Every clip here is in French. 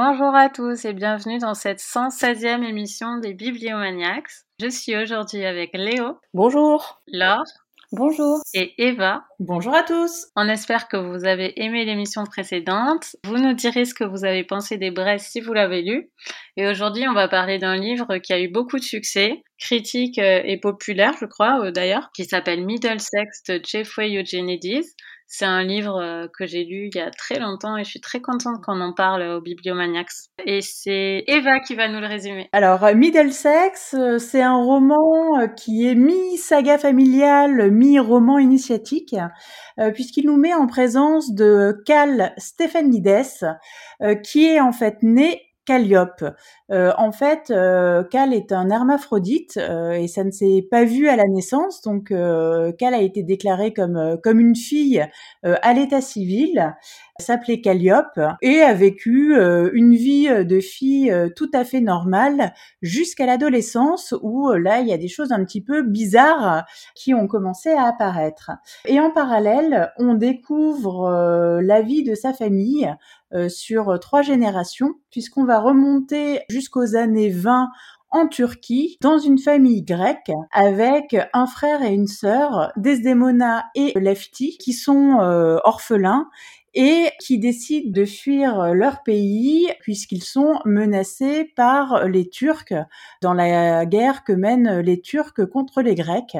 Bonjour à tous et bienvenue dans cette 116e émission des Bibliomaniacs. Je suis aujourd'hui avec Léo. Bonjour. Laure. Bonjour. Et Eva. Bonjour à tous. On espère que vous avez aimé l'émission précédente. Vous nous direz ce que vous avez pensé des Brest si vous l'avez lu. Et aujourd'hui, on va parler d'un livre qui a eu beaucoup de succès, critique euh, et populaire, je crois, euh, d'ailleurs, qui s'appelle Middlesex de Jeffrey Eugenides. C'est un livre euh, que j'ai lu il y a très longtemps et je suis très contente qu'on en parle au Bibliomaniacs. Et c'est Eva qui va nous le résumer. Alors, euh, Middlesex, euh, c'est un roman qui est mi-saga familiale, mi-roman initiatique, puisqu'il nous met en présence de Cal Stephanides, qui est en fait né Calliope. Euh, en fait, euh, Cal est un hermaphrodite euh, et ça ne s'est pas vu à la naissance. Donc, Cal a été déclaré comme comme une fille à l'état civil, s'appelait Calliope et a vécu une vie de fille tout à fait normale jusqu'à l'adolescence où là il y a des choses un petit peu bizarres qui ont commencé à apparaître. Et en parallèle, on découvre la vie de sa famille euh, sur trois générations, puisqu'on va remonter jusqu'aux années 20 en Turquie, dans une famille grecque, avec un frère et une sœur, Desdemona et Lefti, qui sont euh, orphelins et qui décident de fuir leur pays puisqu'ils sont menacés par les Turcs dans la guerre que mènent les Turcs contre les Grecs.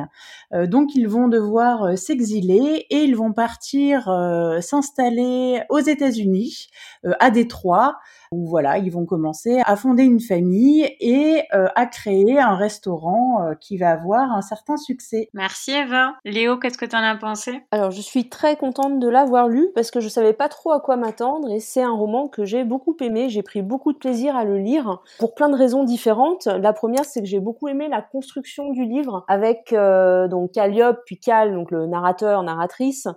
Euh, donc ils vont devoir s'exiler et ils vont partir euh, s'installer aux États-Unis, euh, à Détroit, où voilà, ils vont commencer à fonder une famille et à créer un restaurant qui va avoir un certain succès. Merci Eva. Léo, qu'est-ce que tu en as pensé? Alors je suis très contente de l'avoir lu parce que je savais pas trop à quoi m'attendre et c'est un roman que j'ai beaucoup aimé. J'ai pris beaucoup de plaisir à le lire pour plein de raisons différentes. La première, c'est que j'ai beaucoup aimé la construction du livre avec euh, donc Calliope puis Cal, donc le narrateur, narratrice,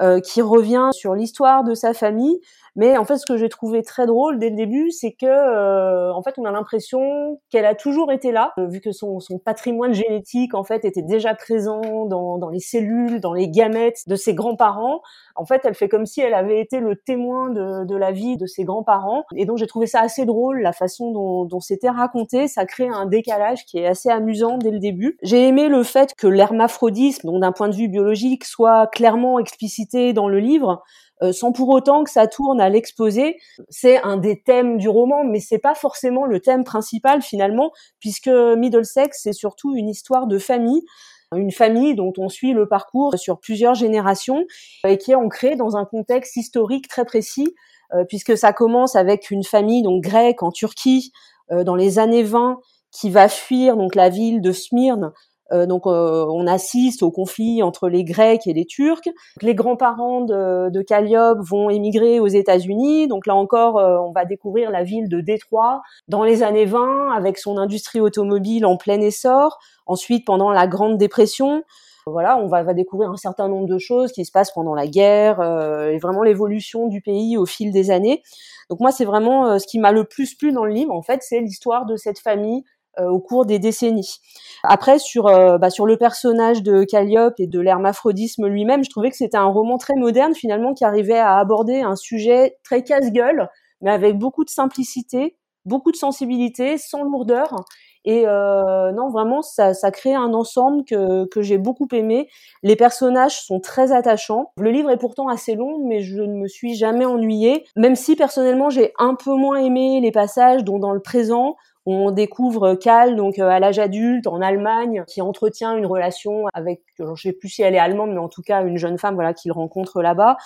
euh, qui revient sur l'histoire de sa famille mais en fait, ce que j'ai trouvé très drôle dès le début, c'est que euh, en fait, on a l'impression qu'elle a toujours été là, euh, vu que son, patrimoine génétique en fait était déjà présent dans, les cellules, dans les gamètes de ses grands-parents. En fait, elle fait comme si elle avait été le témoin de, de la vie de ses grands-parents. Et donc, j'ai trouvé ça assez drôle, la façon dont, dont c'était raconté. Ça crée un décalage qui est assez amusant dès le début. J'ai aimé le fait que l'hermaphrodisme, donc d'un point de vue biologique, soit clairement explicité dans le livre. Euh, sans pour autant que ça tourne à l'exposé. C'est un des thèmes du roman, mais c'est pas forcément le thème principal finalement, puisque Middlesex c'est surtout une histoire de famille une famille dont on suit le parcours sur plusieurs générations et qui est ancrée dans un contexte historique très précis euh, puisque ça commence avec une famille donc grecque en Turquie euh, dans les années 20 qui va fuir donc la ville de Smyrne donc euh, on assiste au conflit entre les Grecs et les Turcs. Les grands-parents de, de, Calliope vont émigrer aux États-Unis. Donc là encore, euh, on va découvrir la ville de Détroit dans les années 20 avec son industrie automobile en plein essor. Ensuite, pendant la Grande Dépression, voilà, on va, va, découvrir un certain nombre de choses qui se passent pendant la guerre et vraiment l'évolution du pays au fil des années. Donc moi, c'est vraiment ce qui m'a le plus plu dans le livre. En fait, c'est l'histoire de cette famille euh, au cours des décennies. Après, sur, euh, bah, sur le personnage de Calliope et de l'hermaphrodisme lui-même, je trouvais que c'était un roman très moderne finalement qui arrivait à aborder un sujet très casse-gueule, mais avec beaucoup de simplicité, beaucoup de sensibilité, sans lourdeur. Et euh, non, vraiment, ça, ça crée un ensemble que, que j'ai beaucoup aimé. Les personnages sont très attachants. Le livre est pourtant assez long, mais je ne me suis jamais ennuyée. Même si personnellement, j'ai un peu moins aimé les passages dont dans le présent, on découvre Cal, donc euh, à l'âge adulte, en Allemagne, qui entretient une relation avec, je ne sais plus si elle est allemande, mais en tout cas une jeune femme, voilà, qu'il rencontre là-bas.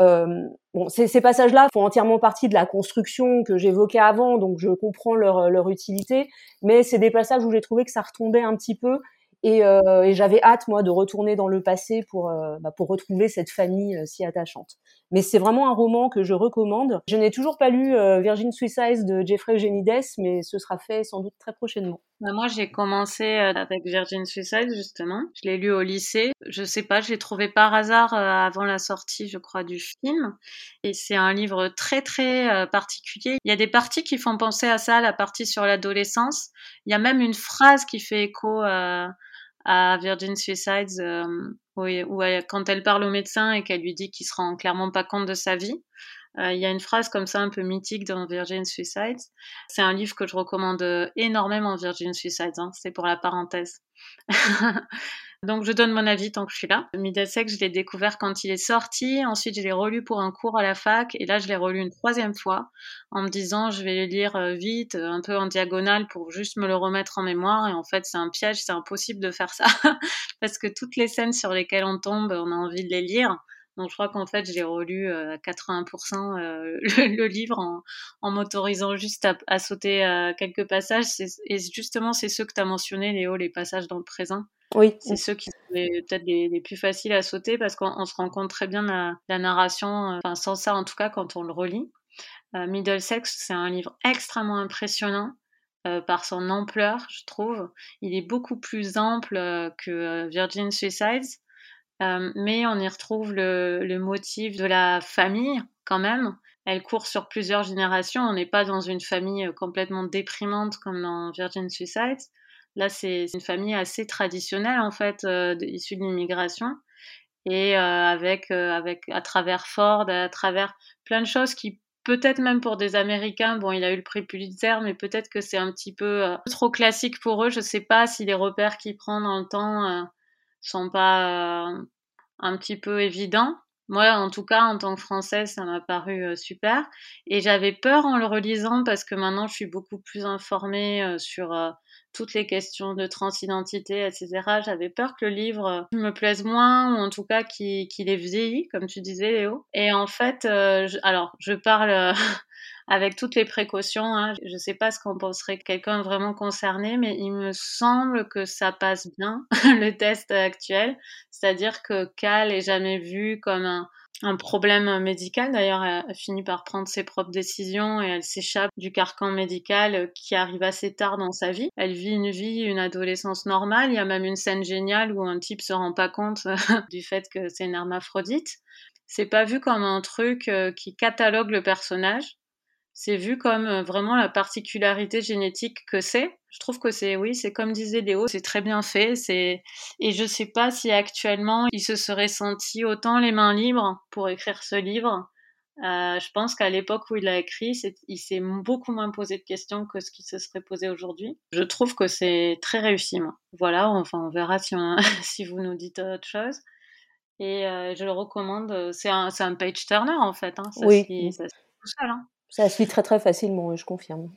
Euh, bon, ces, ces passages-là font entièrement partie de la construction que j'évoquais avant, donc je comprends leur, leur utilité, mais c'est des passages où j'ai trouvé que ça retombait un petit peu et, euh, et j'avais hâte moi de retourner dans le passé pour euh, bah, pour retrouver cette famille euh, si attachante. Mais c'est vraiment un roman que je recommande. Je n'ai toujours pas lu euh, Virgin Suicide de Jeffrey Eugenides, mais ce sera fait sans doute très prochainement. Bah, moi, j'ai commencé avec Virgin Suicide justement. Je l'ai lu au lycée. Je sais pas, je l'ai trouvé par hasard avant la sortie, je crois, du film. Et c'est un livre très très particulier. Il y a des parties qui font penser à ça, la partie sur l'adolescence. Il y a même une phrase qui fait écho à Virgin Suicides, euh, où, quand elle parle au médecin et qu'elle lui dit qu'il se rend clairement pas compte de sa vie. Euh, il y a une phrase comme ça un peu mythique dans Virgin Suicides. C'est un livre que je recommande énormément, Virgin Suicides. Hein. C'est pour la parenthèse. Donc je donne mon avis tant que je suis là. Middlesex, je l'ai découvert quand il est sorti. Ensuite, je l'ai relu pour un cours à la fac. Et là, je l'ai relu une troisième fois en me disant, je vais le lire euh, vite, un peu en diagonale pour juste me le remettre en mémoire. Et en fait, c'est un piège, c'est impossible de faire ça. Parce que toutes les scènes sur lesquelles on tombe, on a envie de les lire. Donc je crois qu'en fait, j'ai relu euh, à 80% euh, le, livre en, en m'autorisant juste à, sauter euh, quelques passages. Et justement, c'est ceux que tu as mentionnés, Léo, les passages dans le présent. Oui. C'est ceux qui sont peut-être les, plus faciles à sauter parce qu'on se rend compte très bien de la, la narration, enfin sans ça en tout cas quand on le relit. Middlesex, c'est un livre extrêmement impressionnant. par son ampleur, je trouve. Il est beaucoup plus ample que Virgin Suicides. Euh, mais on y retrouve le, le, motif de la famille quand même. Elle court sur plusieurs générations. On n'est pas dans une famille euh, complètement déprimante comme dans Virgin Suicides. Là, c'est une famille assez traditionnelle en fait, euh, issue de l'immigration et euh, avec, euh, avec à travers Ford, à travers plein de choses qui peut-être même pour des Américains, bon, il a eu le prix Pulitzer, mais peut-être que c'est un petit peu trop classique pour eux. Je sais pas si les repères qu'il prend dans le temps sont pas euh, un petit peu évidents. Moi, en tout cas, en tant que Française, ça m'a paru euh, super. Et j'avais peur en le relisant parce que maintenant, je suis beaucoup plus informée euh, sur toutes les questions de transidentité, etc. J'avais peur que le livre me plaise moins ou en tout cas qu'il qu ait vieilli, comme tu disais, Léo. Et en fait, alors, je parle avec toutes les précautions. Hein. Je ne sais pas ce qu'en penserait quelqu'un vraiment concerné, mais il me semble que ça passe bien, le test actuel. C'est-à-dire que Cal est jamais vu comme un, un problème médical. D'ailleurs, elle finit par prendre ses propres décisions et elle s'échappe du carcan médical qui arrive assez tard dans sa vie. Elle vit une vie, une adolescence normale. Il y a même une scène géniale où un type se rend pas compte du fait que c'est une hermaphrodite. C'est pas vu comme un truc euh, qui catalogue le personnage c'est vu comme euh, vraiment la particularité génétique que c'est. Je trouve que c'est, oui, c'est comme disait Léo, c'est très bien fait. C'est et je sais pas si actuellement il se serait senti autant les mains libres pour écrire ce livre. Euh, je pense qu'à l'époque où il a écrit, il s'est beaucoup moins posé de questions que ce qui se serait posé aujourd'hui. Je trouve que c'est très réussi, moi. Voilà, enfin, on verra si, si vous nous dites autre chose. Et euh, je le recommande. C'est un, un page turner en fait. Hein. Ça oui. tout seul. Hein. Ça se lit très très facilement, je confirme.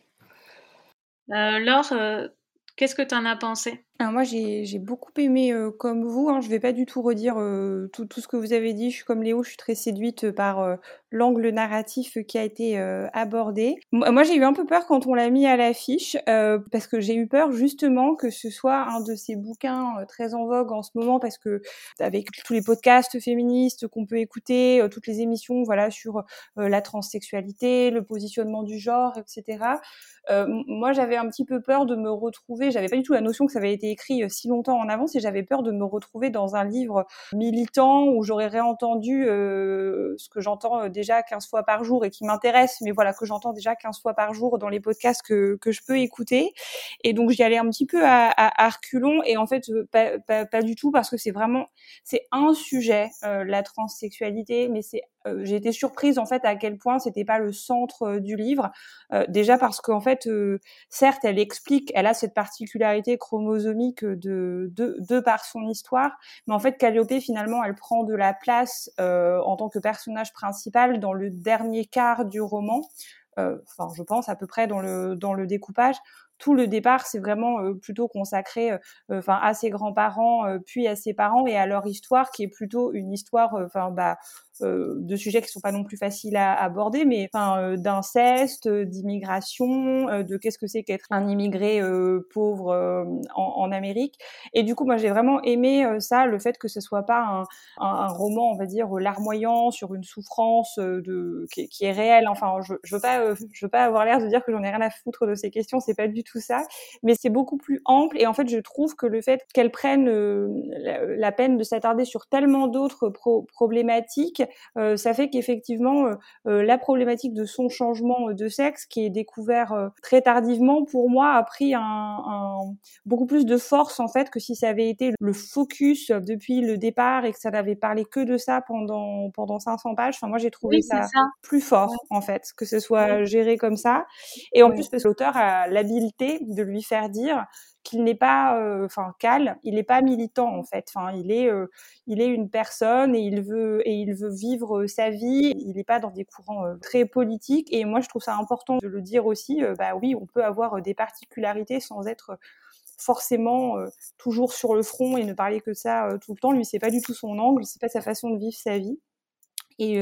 Euh, Laure, euh, qu'est-ce que tu en as pensé? Moi, j'ai beaucoup aimé euh, comme vous. Hein, je ne vais pas du tout redire euh, tout, ce que vous avez dit. Je suis comme Léo, je suis très séduite par euh, l'angle narratif qui a été abordé. Moi, j'ai eu un peu peur quand on l'a mis à l'affiche, parce que j'ai eu peur justement que ce soit un de ces bouquins très en vogue en ce moment, parce que avec tous les podcasts féministes qu'on peut écouter, toutes les émissions, voilà, sur la transsexualité, le positionnement du genre, etc. moi, j'avais un petit peu peur de me retrouver. J'avais pas du tout la notion que ça avait été écrit euh, si longtemps en avance et j'avais peur de me retrouver dans un livre militant où j'aurais réentendu euh, ce que j'entends euh, déjà 15 fois par jour et qui m'intéresse, mais voilà, que j'entends déjà 15 fois par jour dans les podcasts que, que je peux écouter. Et donc j'y allais un petit peu à, à, reculons et en fait pas, du tout parce que c'est vraiment, c'est un sujet, la transsexualité, mais c'est j'ai été surprise en fait à quel point c'était pas le centre du livre. Déjà parce qu'en fait, certes, elle explique, elle a cette particularité chromosomique de, par son histoire, mais en fait, Calliope finalement, elle prend de la place en tant que personnage principal dans le dernier quart du roman. Enfin, je pense à peu près dans le dans le découpage tout le départ, c'est vraiment plutôt consacré, à ses grands-parents, puis à ses parents et à leur histoire, qui est plutôt une histoire, bah, euh, de sujets qui sont pas non plus faciles à aborder, mais enfin euh, d'inceste, d'immigration, euh, de qu'est-ce que c'est qu'être un immigré pauvre en, en, Amérique. Et du coup, moi j'ai vraiment aimé ça, le fait que ce soit pas un, un, roman, on va dire larmoyant sur une souffrance de qui, qui est réelle. Enfin, je, je veux pas, je veux pas avoir l'air de dire que j'en ai rien à foutre de ces questions. C'est pas du tout ça, mais c'est beaucoup plus ample et en fait je trouve que le fait qu'elle prenne la, peine de s'attarder sur tellement d'autres problématiques, ça fait qu'effectivement la problématique de son changement de sexe qui est découvert très tardivement pour moi a pris un, un, beaucoup plus de force en fait que si ça avait été le focus depuis le départ et que ça n'avait parlé que de ça pendant pendant 500 pages. Enfin moi j'ai trouvé ça, plus fort en fait que ce soit géré comme ça. Et en plus parce que l'auteur a l'habileté de lui faire dire qu'il n'est pas, euh, enfin, Cal, il n'est pas militant en fait. Enfin, il est, euh, il est une personne et il veut et il veut vivre sa vie. Il n'est pas dans des courants euh, très politiques. Et moi, je trouve ça important de le dire aussi. bah oui, on peut avoir des particularités sans être forcément toujours sur le front et ne parler que ça tout le temps. Lui, c'est pas du tout son angle, c'est pas sa façon de vivre sa vie. Et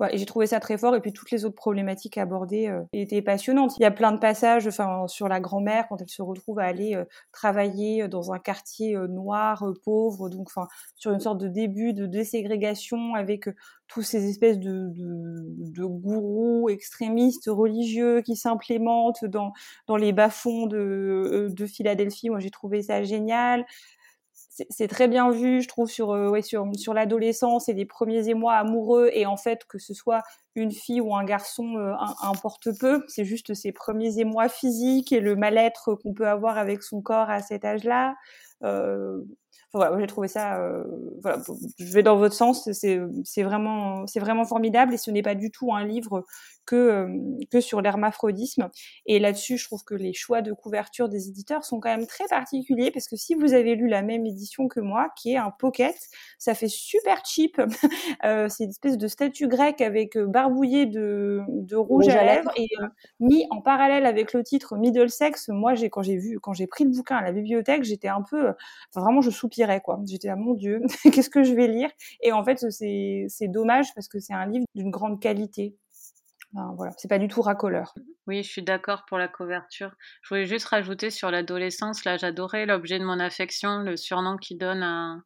Ouais, j'ai trouvé ça très fort. Et puis toutes les autres problématiques abordées euh, étaient passionnantes. Il y a plein de passages, enfin sur la grand-mère quand elle se retrouve à aller euh, travailler euh, dans un quartier noir, pauvre, donc enfin sur une sorte de début de déségrégation avec tous ces espèces de, de, de, gourous extrémistes religieux qui s'implémentent dans dans les bas-fonds de, de Philadelphie. Moi, j'ai trouvé ça génial c'est très bien vu, je trouve, sur, euh, sur l'adolescence et les premiers émois amoureux. Et en fait, que ce soit une fille ou un garçon euh, importe peu. C'est juste ces premiers émois physiques et le mal-être qu'on peut avoir avec son corps à cet âge-là. Euh, voilà, j'ai trouvé ça. Euh, voilà, je vais dans votre sens. C'est vraiment, c'est vraiment formidable et ce n'est pas du tout un livre que euh, que sur l'hermaphrodisme. Et là-dessus, je trouve que les choix de couverture des éditeurs sont quand même très particuliers parce que si vous avez lu la même édition que moi, qui est un pocket, ça fait super cheap. euh, c'est une espèce de statue grecque avec barbouillé de, de rouge, à lèvres, et mis en parallèle avec le titre Middlesex. Moi, j'ai quand j'ai vu, quand j'ai pris le bouquin à la bibliothèque, j'étais un peu, enfin, vraiment, je soupire quoi. J'étais là, mon Dieu, qu'est-ce que je vais lire? Et en fait, c'est dommage parce que c'est un livre d'une grande qualité. voilà, c'est pas du tout racoleur. Oui, je suis d'accord pour la couverture. Je voulais juste rajouter sur l'adolescence, là, j'adorais l'objet de mon affection, le surnom qu'il donne à,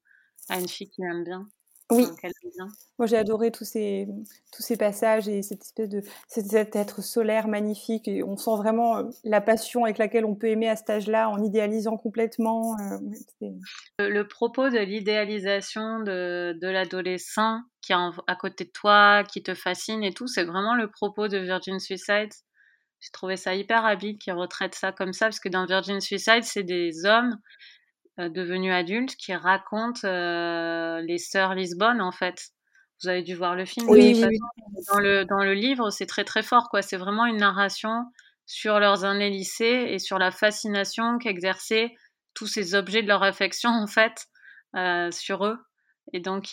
à une fille qu'il aime bien. Oui. Moi, j'ai adoré tous ces, tous ces passages et cette espèce de cet être solaire magnifique. Et on sent vraiment euh, la passion avec laquelle on peut aimer à cet âge-là en idéalisant complètement. Euh, le, propos de l'idéalisation de, de l'adolescent qui est à côté de toi, qui te fascine et tout, c'est vraiment le propos de Virgin Suicide. J'ai trouvé ça hyper habile qui retraite ça comme ça, parce que dans Virgin Suicide, c'est des hommes euh, devenus adultes qui racontent euh, les sœurs Lisbonne en fait. Vous avez dû voir le film. Oui, Dans le dans le livre, c'est très très fort quoi. C'est vraiment une narration sur leurs années lycée et sur la fascination qu'exerçaient tous ces objets de leur affection en fait euh, sur eux. Et donc,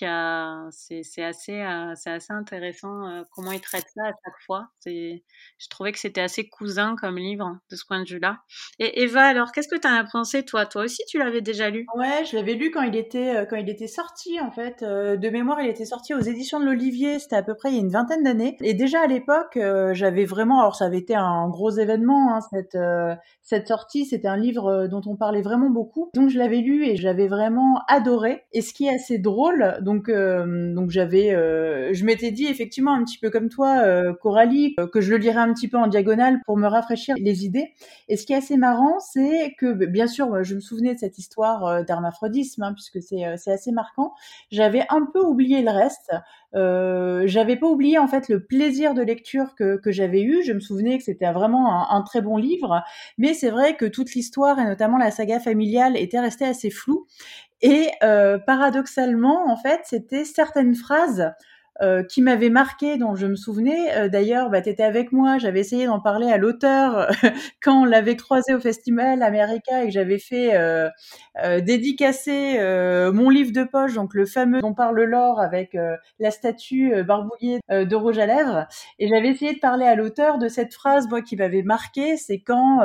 c'est assez, euh, c'est assez intéressant euh, comment ils traitent ça à chaque fois. Je trouvais que c'était assez cousin comme livre de ce point de vue-là. Et Eva, alors, qu'est-ce que tu as pensé, toi? Toi aussi, tu l'avais déjà lu? Ouais, je l'avais lu quand il était, euh, quand il était sorti, en fait. de mémoire, il était sorti aux éditions de l'Olivier. C'était à peu près il y a une vingtaine d'années. Et déjà à l'époque, j'avais vraiment, alors ça avait été un gros événement, hein, cette, cette sortie. C'était un livre dont on parlait vraiment beaucoup. Donc, je l'avais lu et j'avais vraiment adoré. Et ce qui est assez drôle, donc, euh, donc j'avais, euh, je m'étais dit effectivement un petit peu comme toi, euh, Coralie, que je le lirais un petit peu en diagonale pour me rafraîchir les idées. Et ce qui est assez marrant, c'est que bien sûr, je me souvenais de cette histoire d'hermaphrodisme, hein, puisque c'est assez marquant. J'avais un peu oublié le reste. J'avais pas oublié en fait le plaisir de lecture que, j'avais eu. Je me souvenais que c'était vraiment un, très bon livre, mais c'est vrai que toute l'histoire et notamment la saga familiale était restée assez floue. Et euh, paradoxalement, en fait, c'était certaines phrases euh, qui m'avait marqué, dont je me souvenais. Euh, d'ailleurs, bah, tu étais avec moi, j'avais essayé d'en parler à l'auteur quand on l'avait croisé au Festival America et que j'avais fait euh, dédicacer mon livre de poche, donc le fameux dont parle l'or avec la statue barbouillée de rouge à lèvres. Et j'avais essayé de parler à l'auteur de cette phrase, moi, qui m'avait marqué, c'est quand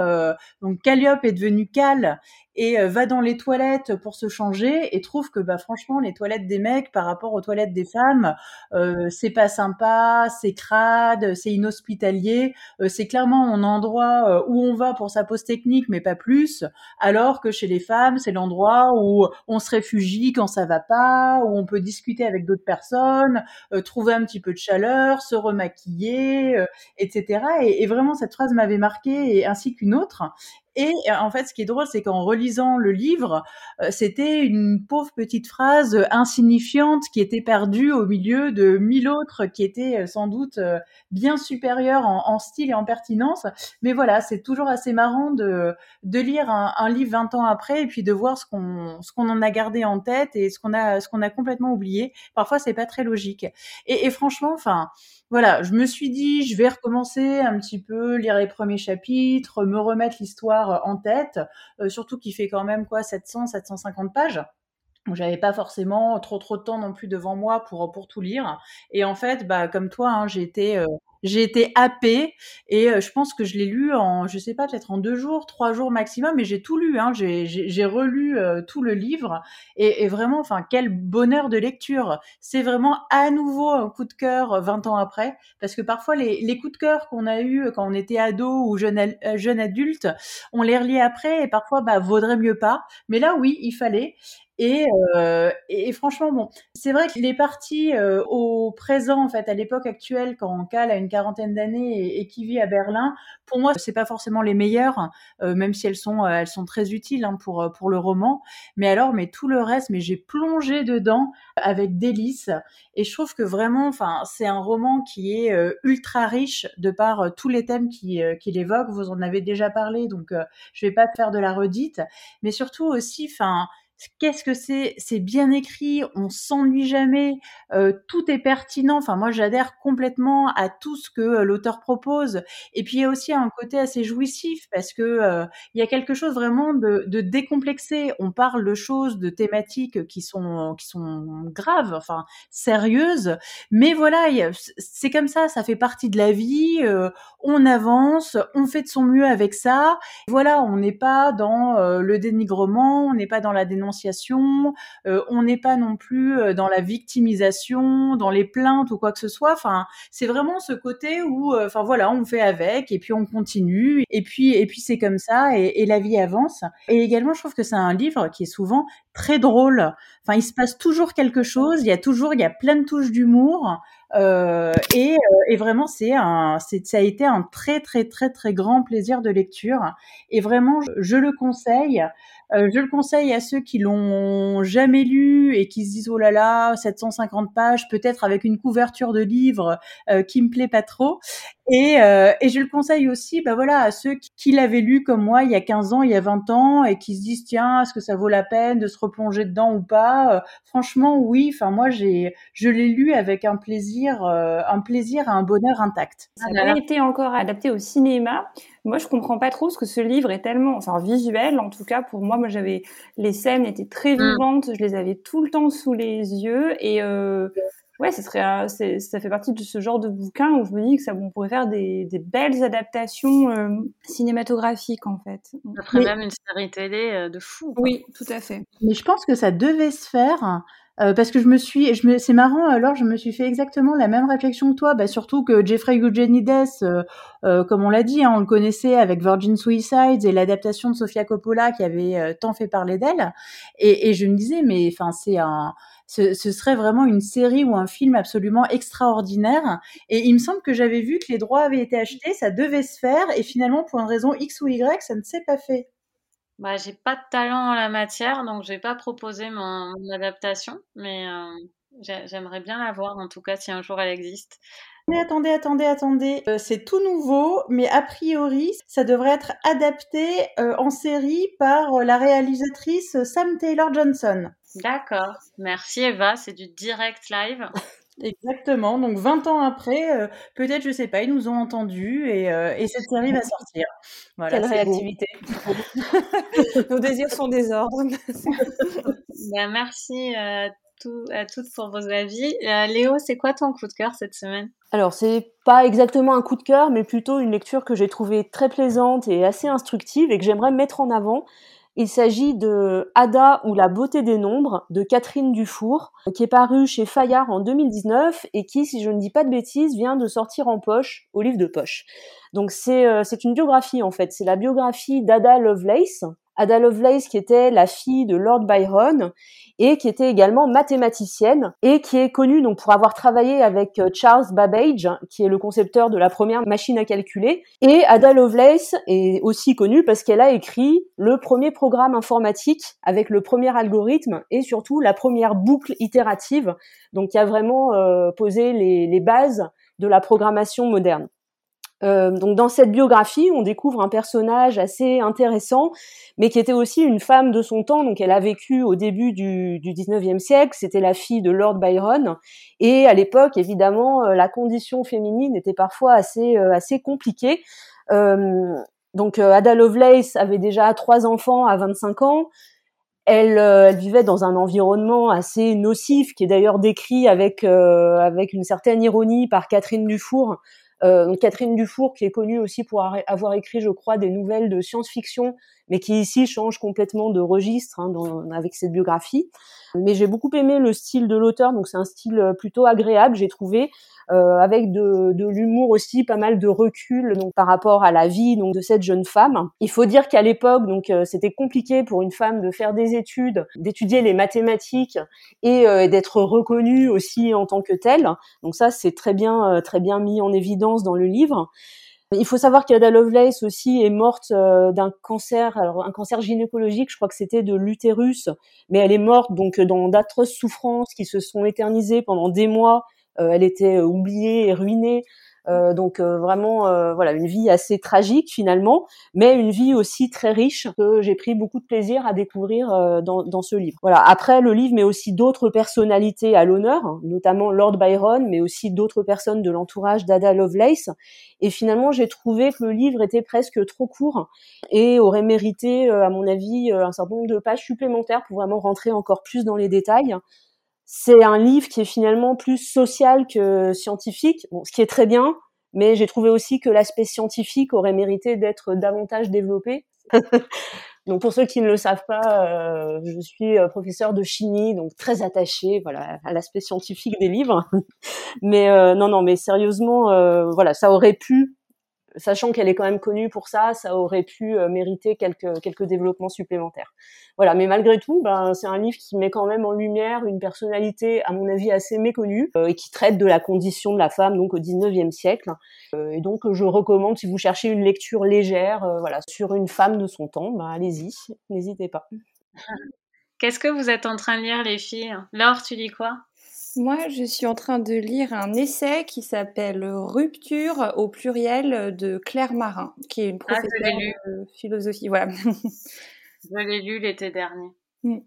donc Calliope est devenu Cal et va dans les toilettes pour se changer et trouve que bah franchement les toilettes des mecs par rapport aux toilettes des femmes euh, c'est pas sympa, c'est crade, c'est inhospitalier, euh, c'est clairement un endroit euh, où on va pour sa pose technique, mais pas plus, alors que chez les femmes, c'est l'endroit où on se réfugie quand ça va pas, où on peut discuter avec d'autres personnes, trouver un petit peu de chaleur, se remaquiller, etc. Et, et, vraiment, cette phrase m'avait marqué, et ainsi qu'une autre. Et en fait, ce qui est drôle, c'est qu'en relisant le livre, c'était une pauvre petite phrase insignifiante qui était perdue au milieu de mille autres qui étaient sans doute bien supérieures en, style et en pertinence. Mais voilà, c'est toujours assez marrant de, lire un, livre 20 ans après et puis de voir ce qu'on en a gardé en tête et ce qu'on a ce qu'on a complètement oublié. Parfois, c'est pas très logique. Et, et franchement, enfin voilà, je me suis dit, je vais recommencer un petit peu, lire les premiers chapitres, me remettre l'histoire en tête, euh, surtout qu'il fait quand même quoi, 700, 750 pages. J'avais pas forcément trop trop de temps non plus devant moi pour pour tout lire. Et en fait, bah comme toi, hein, j'ai été euh, j'ai été happée et euh, je pense que je l'ai lu en, je sais pas, peut-être en deux jours, trois jours maximum, mais j'ai tout lu. Hein, j'ai relu euh, tout le livre et, et, vraiment, enfin, quel bonheur de lecture. C'est vraiment à nouveau un coup de cœur 20 ans après, parce que parfois les, les coups de cœur qu'on a eu quand on était ado ou jeune, adulte, on les relit après et parfois, bah, vaudrait mieux pas. Mais là, oui, il fallait. Et, euh, et, franchement, bon, c'est vrai qu'il est parti euh, au présent, en fait, à l'époque actuelle, quand Cal a une quarantaine d'années et, qui vit à Berlin. Pour moi, c'est pas forcément les meilleures, euh, même si elles sont, elles sont très utiles hein, pour pour le roman. Mais alors, mais tout le reste, mais j'ai plongé dedans avec délice. Et je trouve que vraiment, enfin, c'est un roman qui est ultra riche de par tous les thèmes qu'il qui évoque. Vous en avez déjà parlé, donc je vais pas faire de la redite, mais surtout aussi, enfin qu'est-ce que c'est? C'est bien écrit, on s'ennuie jamais, euh, tout est pertinent. Enfin, moi, j'adhère complètement à tout ce que euh, l'auteur propose. Et puis, il y a aussi un côté assez jouissif parce que euh, il y a quelque chose vraiment de, de, décomplexé. On parle de choses, de thématiques qui sont qui sont graves, enfin sérieuses. Mais voilà, c'est comme ça, ça fait partie de la vie. on avance, on fait de son mieux avec ça. Voilà, on n'est pas dans le dénigrement, on n'est pas dans la dénonciation euh, on n'est pas non plus euh, dans la victimisation, dans les plaintes ou quoi que ce soit. Enfin, c'est vraiment ce côté où, euh, enfin voilà, on fait avec et puis on continue et puis et puis c'est comme ça et, et la vie avance. Et également, je trouve que c'est un livre qui est souvent très drôle. Enfin, il se passe toujours quelque chose. Il y a toujours, il y a plein de touches d'humour. Euh, et, euh, et, vraiment, c'est ça a été un très très très très grand plaisir de lecture. Et vraiment, je, le conseille. Euh, je le conseille à ceux qui l'ont jamais lu et qui se disent oh là là, 750 pages, peut-être avec une couverture de livre euh, qui me plaît pas trop. Et, je le conseille aussi, bah voilà, à ceux qui, l'avaient lu comme moi il y a 15 ans, il y a 20 ans, et qui se disent tiens, est-ce que ça vaut la peine de se replonger dedans ou pas? Franchement, oui. Enfin, moi, j'ai, je l'ai lu avec un plaisir, euh, un plaisir, un bonheur intact. Ça n'a pas été encore adapté au cinéma. Moi, je comprends pas trop parce que ce livre est tellement, enfin, visuel. En tout cas, pour moi, moi, j'avais les scènes étaient très mmh. vivantes. Je les avais tout le temps sous les yeux et ouais, ça serait, ça fait partie de ce genre de bouquin où je me dis que ça, on pourrait faire des, des belles adaptations euh, cinématographiques en fait. Ça ferait même une série télé euh, de fou. Oui, tout à fait. Mais je pense que ça devait se faire. Euh, parce que je me suis, je me, c'est marrant. Alors, je me suis fait exactement la même réflexion que toi. Bah, surtout que Jeffrey Eugenides, euh, euh, comme on l'a dit, hein, on le connaissait avec Virgin Suicides et l'adaptation de Sofia Coppola qui avait tant fait parler d'elle. Et, et, je me disais, mais enfin, c'est un, ce, serait vraiment une série ou un film absolument extraordinaire. Et il me semble que j'avais vu que les droits avaient été achetés, ça devait se faire, et finalement, pour une raison X ou Y, ça ne s'est pas fait. Bah, j'ai pas de talent en la matière, donc je vais pas proposer mon, adaptation, mais euh, j'aimerais bien la voir, en tout cas, si un jour elle existe. Mais attendez, attendez, attendez, euh, c'est tout nouveau, mais a priori, ça devrait être adapté euh, en série par la réalisatrice Sam Taylor Johnson. D'accord. Merci Eva, c'est du direct live. Exactement. Donc 20 ans après, euh, peut-être, je sais pas, ils nous ont entendus et, euh, et cette série va sortir. Voilà, Quelle réactivité. Nos désirs sont des ordres. Ben, merci à, à toutes pour vos avis. Euh, Léo, c'est quoi ton coup de cœur cette semaine? Alors, c'est pas exactement un coup de cœur, mais plutôt une lecture que j'ai trouvée très plaisante et assez instructive et que j'aimerais mettre en avant. Il s'agit de Ada ou la beauté des nombres de Catherine Dufour, qui est paru chez Fayard en 2019 et qui, si je ne dis pas de bêtises, vient de sortir en poche, au livre de poche. Donc c'est euh, c'est une biographie en fait, c'est la biographie d'Ada Lovelace. Ada Lovelace qui était la fille de Lord Byron et qui était également mathématicienne et qui est connue donc pour avoir travaillé avec euh, Charles Babbage qui est le concepteur de la première machine à calculer et Ada Lovelace est aussi connue parce qu'elle a écrit le premier programme informatique avec le premier algorithme et surtout la première boucle itérative donc qui a vraiment euh, posé les, les bases de la programmation moderne. Euh, donc dans cette biographie, on découvre un personnage assez intéressant, mais qui était aussi une femme de son temps. Donc elle a vécu au début du, du 19e siècle, c'était la fille de Lord Byron, et à l'époque, évidemment, euh, la condition féminine était parfois assez euh, assez compliquée. Donc Ada Lovelace avait déjà trois enfants à 25 ans. Elle, elle, vivait dans un environnement assez nocif, qui est d'ailleurs décrit avec avec une certaine ironie par Catherine Dufour euh, Catherine Dufour, qui est connue aussi pour avoir écrit, je crois, des nouvelles de science-fiction, mais qui ici change complètement de registre hein, avec cette biographie. Mais j'ai beaucoup aimé le style de l'auteur, donc c'est un style euh, plutôt agréable, j'ai trouvé, euh, avec de, l'humour aussi, pas mal de recul donc par rapport à la vie donc de cette jeune femme. Il faut dire qu'à l'époque, donc c'était compliqué pour une femme de faire des études, d'étudier les mathématiques et euh, d'être reconnue aussi en tant que telle. Donc ça, c'est très bien, très bien mis en évidence dans le livre. Il faut savoir qu'Ada Lovelace aussi est morte euh, d'un cancer, un cancer gynécologique, je crois que c'était de l'utérus, mais elle est morte donc dans d'atroces souffrances qui se sont éternisées pendant des mois. Euh, elle était oubliée et ruinée. Euh, donc euh, vraiment euh, voilà une vie assez tragique finalement, mais une vie aussi très riche que j'ai pris beaucoup de plaisir à découvrir dans, dans, ce livre. Voilà. Après le livre met aussi d'autres personnalités à l'honneur, hein, notamment Lord Byron, mais aussi d'autres personnes de l'entourage d'Ada Lovelace. Et finalement j'ai trouvé que le livre était presque trop court et aurait mérité à mon avis un certain nombre de pages supplémentaires pour vraiment rentrer encore plus dans les détails c'est un livre qui est finalement plus social que scientifique, bon, ce qui est très bien, mais j'ai trouvé aussi que l'aspect scientifique aurait mérité d'être davantage développé. donc pour ceux qui ne le savent pas, euh, je suis euh, professeur de chimie, donc très attachée voilà à l'aspect scientifique des livres. mais euh, non non, mais sérieusement, voilà, ça aurait pu sachant qu'elle est quand même connue pour ça, ça aurait pu euh, mériter quelques quelques développements supplémentaires. Voilà, mais malgré tout, ben c'est un livre qui met quand même en lumière une personnalité, à mon avis, assez méconnue euh, et qui traite de la condition de la femme donc au 19e siècle. Euh, et donc je recommande si vous cherchez une lecture légère, voilà, sur une femme de son temps, ben allez-y, n'hésitez pas. Qu'est-ce que vous êtes en train de lire, les filles? Laure, tu lis quoi? Moi, je suis en train de lire un essai qui s'appelle Rupture au pluriel de Claire Marin, qui est une ah, professeure de philosophie. Voilà. je l'ai lu l'été dernier. Mm.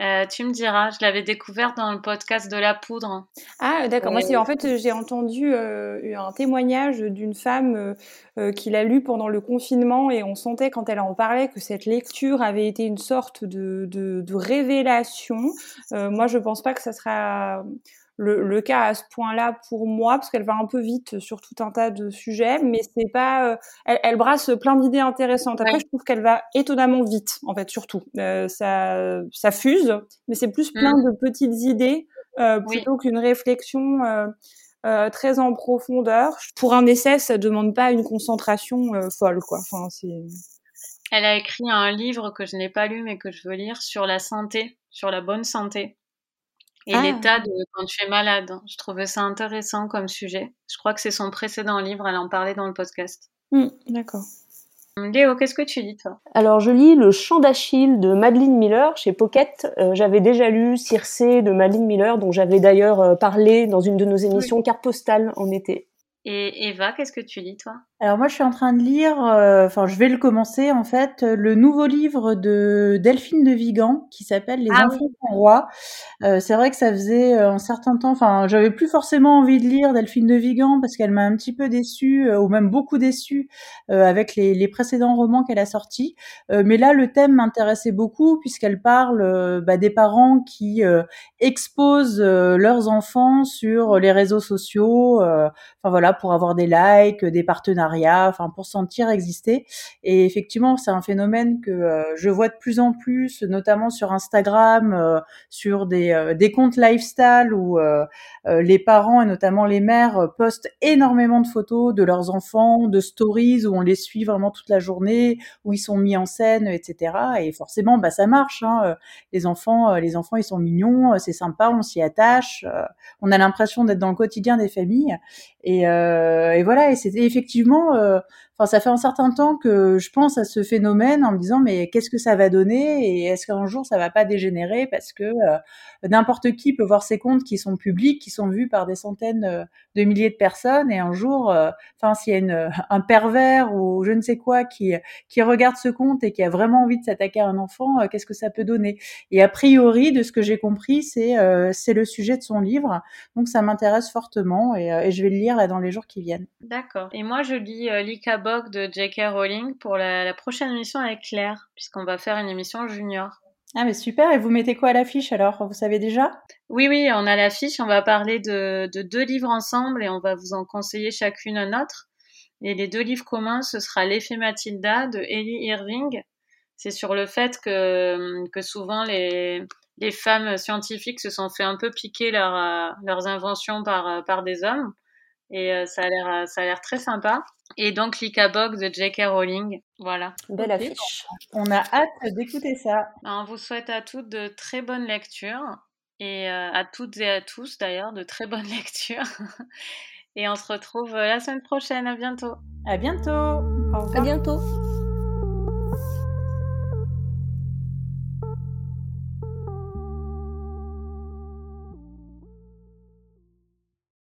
Euh, tu me diras, je l'avais découvert dans le podcast de la poudre. Ah, d'accord. Moi, c'est en fait, j'ai entendu euh, un témoignage d'une femme euh, qui l'a lu pendant le confinement et on sentait quand elle en parlait que cette lecture avait été une sorte de, de, de révélation. moi, je pense pas que ça sera le, le, cas à ce point-là pour moi, parce qu'elle va un peu vite sur tout un tas de sujets, mais c'est pas, euh, elle, elle, brasse plein d'idées intéressantes. Après, je trouve qu'elle va étonnamment vite, en fait, surtout. Euh, ça, ça fuse, mais c'est plus plein mmh. de petites idées euh, plutôt qu'une réflexion très en profondeur. Pour un essai, ça demande pas une concentration folle, quoi. Enfin, c'est. Elle a écrit un livre que je n'ai pas lu mais que je veux lire sur la santé, sur la bonne santé et ah. l'état de quand tu es malade. Je trouvais ça intéressant comme sujet. Je crois que c'est son précédent livre, elle en parlait dans le podcast. Mmh, D'accord. Hum, Léo, qu'est-ce que tu lis toi? Alors je lis Le Chant d'Achille de Madeleine Miller chez Pocket. Euh, j'avais déjà lu Circé de Madeleine Miller, dont j'avais d'ailleurs euh, parlé dans une de nos émissions Carte postale en été. Et Eva, qu'est-ce que tu lis toi? Alors moi je suis en train de lire, euh, enfin je vais le commencer en fait, le nouveau livre de Delphine de Vigan qui s'appelle Les ah enfants oui. roi. Euh, c'est vrai que ça faisait euh, un certain temps, enfin j'avais plus forcément envie de lire Delphine de Vigan parce qu'elle m'a un petit peu déçue ou même beaucoup déçue avec les, les, précédents romans qu'elle a sortis. mais là le thème m'intéressait beaucoup puisqu'elle parle bah, des parents qui exposent leurs enfants sur les réseaux sociaux. Enfin voilà pour avoir des likes, des partenariats, enfin pour sentir exister. Et effectivement, c'est un phénomène que je vois de plus en plus, notamment sur Instagram, sur des, des comptes lifestyle où les parents et notamment les mères postent énormément de photos de leurs enfants, de stories où on les suit vraiment toute la journée, où ils sont mis en scène, etc. Et forcément, bah ça marche. Hein. Les enfants, les enfants, ils sont mignons, c'est sympa, on s'y attache, on a l'impression d'être dans le quotidien des familles. Et, euh, et voilà, et c'était effectivement, euh, enfin, ça fait un certain temps que je pense à ce phénomène en me disant, mais qu'est-ce que ça va donner et est-ce qu'un jour ça va pas dégénérer parce que euh, n'importe qui peut voir ces comptes qui sont publics, qui sont vus par des centaines de milliers de personnes et un jour, enfin, s'il y a une, un pervers ou je ne sais quoi qui qui regarde ce compte et qui a vraiment envie de s'attaquer à un enfant, qu'est-ce que ça peut donner? Et a priori, de ce que j'ai compris, c'est c'est le sujet de son livre, donc ça m'intéresse fortement et, je vais le lire dans les jours qui viennent. D'accord. Et moi, je lis euh, Lika De J.K. Rowling pour la, prochaine émission avec Claire, puisqu'on va faire une émission junior. Ah mais super, et vous mettez quoi à l'affiche alors? Vous savez déjà? Oui, oui, on a l'affiche, on va parler de, deux livres ensemble et on va vous en conseiller chacune un autre. Et les deux livres communs, ce sera L'effet Mathilda de Ellie Irving. C'est sur le fait que, que souvent les, les femmes scientifiques se sont fait un peu piquer leur, euh, leurs inventions par, euh, par des hommes. Et euh, ça a l'air très sympa. Et donc Lika Box de J.K. Rowling. Voilà. Belle affiche. On a hâte d'écouter ça. Ben, on vous souhaite à toutes de très bonnes lectures. Et à toutes et à tous d'ailleurs, de très bonnes lectures. et on se retrouve la semaine prochaine. À bientôt. À bientôt. À bientôt.